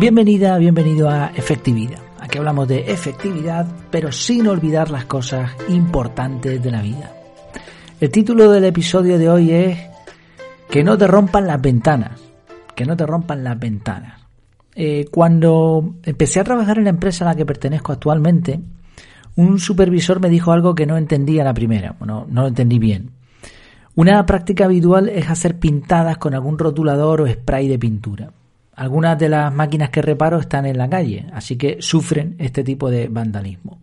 Bienvenida, bienvenido a Efectividad. Aquí hablamos de efectividad, pero sin olvidar las cosas importantes de la vida. El título del episodio de hoy es Que no te rompan las ventanas. Que no te rompan las ventanas. Eh, cuando empecé a trabajar en la empresa a la que pertenezco actualmente, un supervisor me dijo algo que no entendía la primera. Bueno, no lo entendí bien. Una práctica habitual es hacer pintadas con algún rotulador o spray de pintura. Algunas de las máquinas que reparo están en la calle, así que sufren este tipo de vandalismo.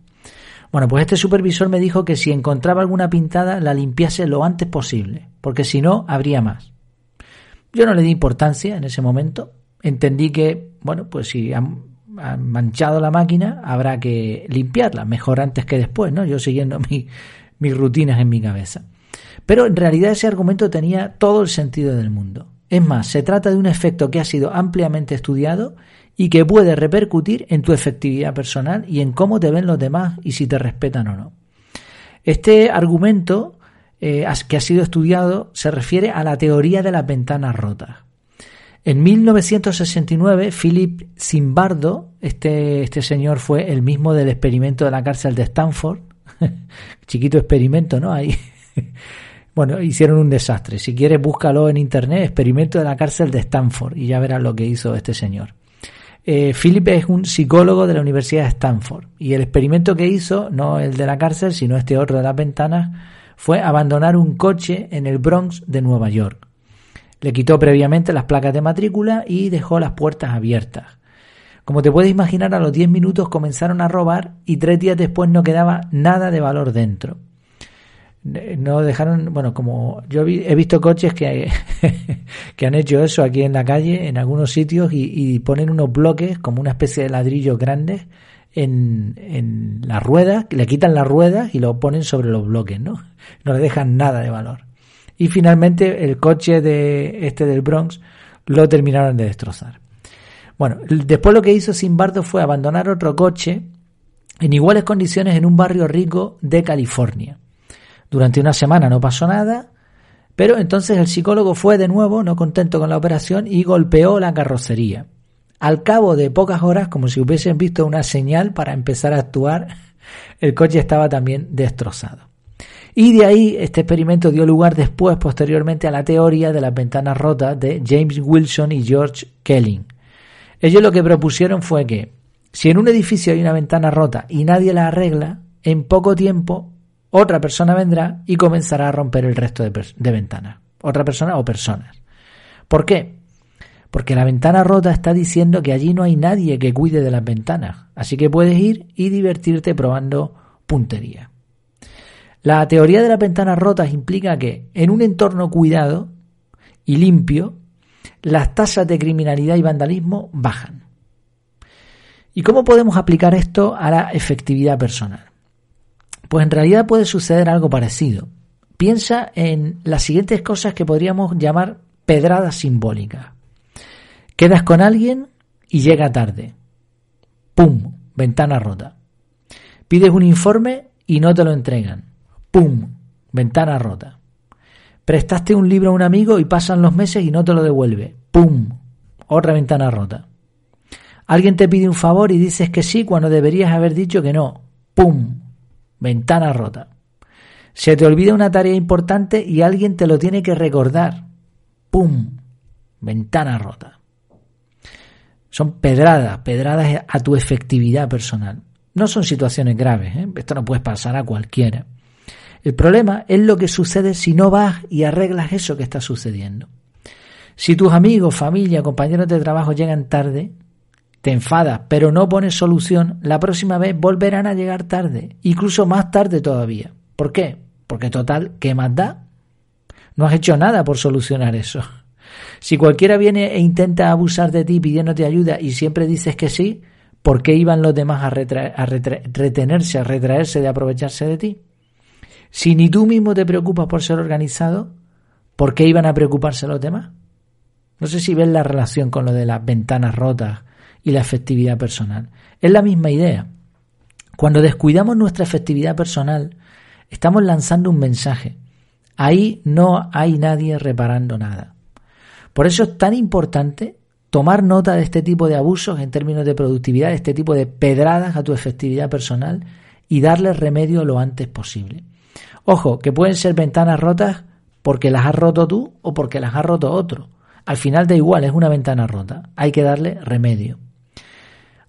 Bueno, pues este supervisor me dijo que si encontraba alguna pintada la limpiase lo antes posible, porque si no, habría más. Yo no le di importancia en ese momento. Entendí que, bueno, pues si han, manchado la máquina, habrá que limpiarla, mejor antes que después, ¿no? Yo siguiendo mis rutinas en mi cabeza. Pero en realidad ese argumento tenía todo el sentido del mundo. Es más, se trata de un efecto que ha sido ampliamente estudiado y que puede repercutir en tu efectividad personal y en cómo te ven los demás y si te respetan o no. Este argumento eh, que ha sido estudiado se refiere a la teoría de las ventanas rotas. En 1969, Philip Zimbardo, este, este señor fue el mismo del experimento de la cárcel de Stanford, chiquito experimento, ¿no? Ahí bueno, hicieron un desastre. Si quieres, búscalo en internet, experimento de la cárcel de Stanford, y ya verás lo que hizo este señor. Eh, Philip es un psicólogo de la Universidad de Stanford, y el experimento que hizo, no el de la cárcel, sino este otro de las ventanas, fue abandonar un coche en el Bronx de Nueva York. Le quitó previamente las placas de matrícula y dejó las puertas abiertas. Como te puedes imaginar, a los 10 minutos comenzaron a robar y tres días después no quedaba nada de valor dentro no dejaron, bueno, como yo he visto coches que, que han hecho eso aquí en la calle, en algunos sitios, y, ponen unos bloques como una especie de ladrillos grandes en, en las ruedas, le quitan las ruedas y lo ponen sobre los bloques, ¿no? No le dejan nada de valor. Y finalmente el coche de este del Bronx lo terminaron de destrozar. Bueno, después lo que hizo Simbardo fue abandonar otro coche en iguales condiciones en un barrio rico de California. Durante una semana no pasó nada, pero entonces el psicólogo fue de nuevo, no contento con la operación, y golpeó la carrocería. Al cabo de pocas horas, como si hubiesen visto una señal para empezar a actuar, el coche estaba también destrozado. Y de ahí este experimento dio lugar después, posteriormente, a la teoría de las ventanas rotas de James Wilson y George Kelly. Ellos lo que propusieron fue que si en un edificio hay una ventana rota y nadie la arregla, en poco tiempo otra persona vendrá y comenzará a romper el resto de, ventanas. Otra persona o personas. ¿Por qué? Porque la ventana rota está diciendo que allí no hay nadie que cuide de las ventanas. Así que puedes ir y divertirte probando puntería. La teoría de las ventanas rotas implica que en un entorno cuidado y limpio, las tasas de criminalidad y vandalismo bajan. ¿Y cómo podemos aplicar esto a la efectividad personal? Pues en realidad puede suceder algo parecido. Piensa en las siguientes cosas que podríamos llamar pedradas simbólicas. Quedas con alguien y llega tarde. ¡Pum! Ventana rota. Pides un informe y no te lo entregan. ¡Pum! Ventana rota. Prestaste un libro a un amigo y pasan los meses y no te lo devuelve. ¡Pum! Otra ventana rota. Alguien te pide un favor y dices que sí cuando deberías haber dicho que no. ¡Pum! Ventana rota. Se te olvida una tarea importante y alguien te lo tiene que recordar. ¡Pum! Ventana rota. Son pedradas, pedradas a tu efectividad personal. No son situaciones graves, ¿eh? esto no puede pasar a cualquiera. El problema es lo que sucede si no vas y arreglas eso que está sucediendo. Si tus amigos, familia, compañeros de trabajo llegan tarde, te enfadas, pero no pones solución, la próxima vez volverán a llegar tarde, incluso más tarde todavía. ¿Por qué? Porque total, ¿qué más da? No has hecho nada por solucionar eso. Si cualquiera viene e intenta abusar de ti pidiéndote ayuda y siempre dices que sí, ¿por qué iban los demás a, retenerse, a retraerse de aprovecharse de ti? Si ni tú mismo te preocupas por ser organizado, ¿por qué iban a preocuparse los demás? No sé si ves la relación con lo de las ventanas rotas y la efectividad personal. Es la misma idea. Cuando descuidamos nuestra efectividad personal, estamos lanzando un mensaje. Ahí no hay nadie reparando nada. Por eso es tan importante tomar nota de este tipo de abusos en términos de productividad, este tipo de pedradas a tu efectividad personal y darle remedio lo antes posible. Ojo, que pueden ser ventanas rotas porque las has roto tú o porque las ha roto otro. Al final da igual, es una ventana rota. Hay que darle remedio.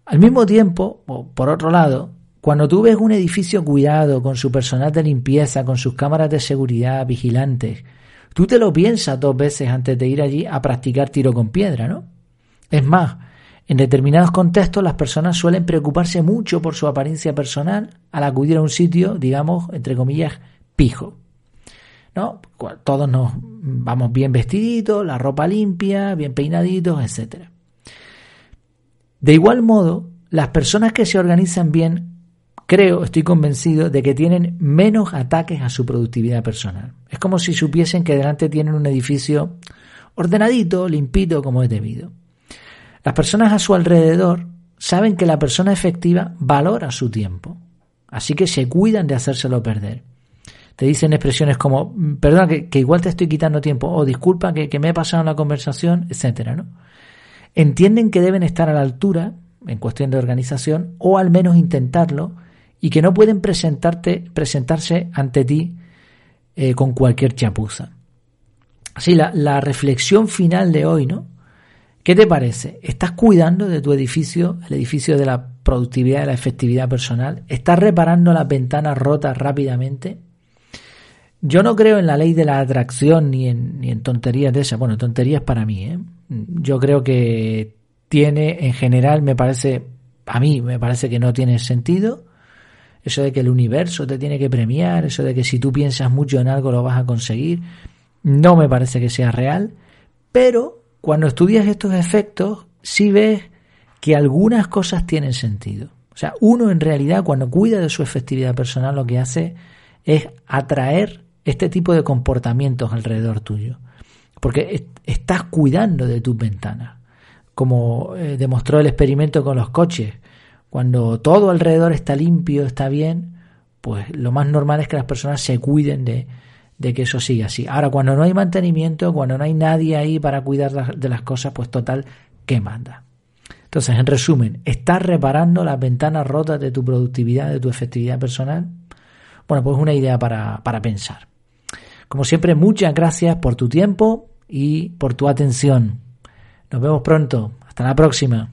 Al mismo tiempo, o por otro lado, cuando tú ves un edificio cuidado, con su personal de limpieza, con sus cámaras de seguridad, vigilantes, tú te lo piensas dos veces antes de ir allí a practicar tiro con piedra, ¿no? Es más, en determinados contextos las personas suelen preocuparse mucho por su apariencia personal al acudir a un sitio, digamos, entre comillas, pijo. ¿No? Todos nos vamos bien vestiditos, la ropa limpia, bien peinaditos, etc. De igual modo, las personas que se organizan bien, creo, estoy convencido de que tienen menos ataques a su productividad personal. Es como si supiesen que delante tienen un edificio ordenadito, limpito, como es debido. Las personas a su alrededor saben que la persona efectiva valora su tiempo, así que se cuidan de hacérselo perder. Te dicen expresiones como, perdona, que, igual te estoy quitando tiempo, o disculpa que, me he pasado en la conversación, etcétera, ¿no? Entienden que deben estar a la altura en cuestión de organización, o al menos intentarlo, y que no pueden presentarte, presentarse ante ti eh, con cualquier chapuza. Así, la, la reflexión final de hoy, ¿no? ¿Qué te parece? ¿Estás cuidando de tu edificio, el edificio de la productividad, de la efectividad personal? ¿Estás reparando las ventanas rotas rápidamente? Yo no creo en la ley de la atracción ni en, ni en tonterías de esas. Bueno, tonterías para mí. ¿eh? Yo creo que tiene, en general, me parece, a mí me parece que no tiene sentido. Eso de que el universo te tiene que premiar, eso de que si tú piensas mucho en algo lo vas a conseguir, no me parece que sea real. Pero cuando estudias estos efectos, sí ves que algunas cosas tienen sentido. O sea, uno en realidad cuando cuida de su efectividad personal lo que hace es atraer este tipo de comportamientos alrededor tuyo. Porque estás cuidando de tus ventanas. Como eh, demostró el experimento con los coches. Cuando todo alrededor está limpio, está bien, pues lo más normal es que las personas se cuiden de, de que eso siga así. Ahora, cuando no hay mantenimiento, cuando no hay nadie ahí para cuidar de las cosas, pues total, ¿qué manda? Entonces, en resumen, ¿estás reparando las ventanas rotas de tu productividad, de tu efectividad personal? Bueno, pues una idea para, para pensar. Como siempre, muchas gracias por tu tiempo y por tu atención. Nos vemos pronto. Hasta la próxima.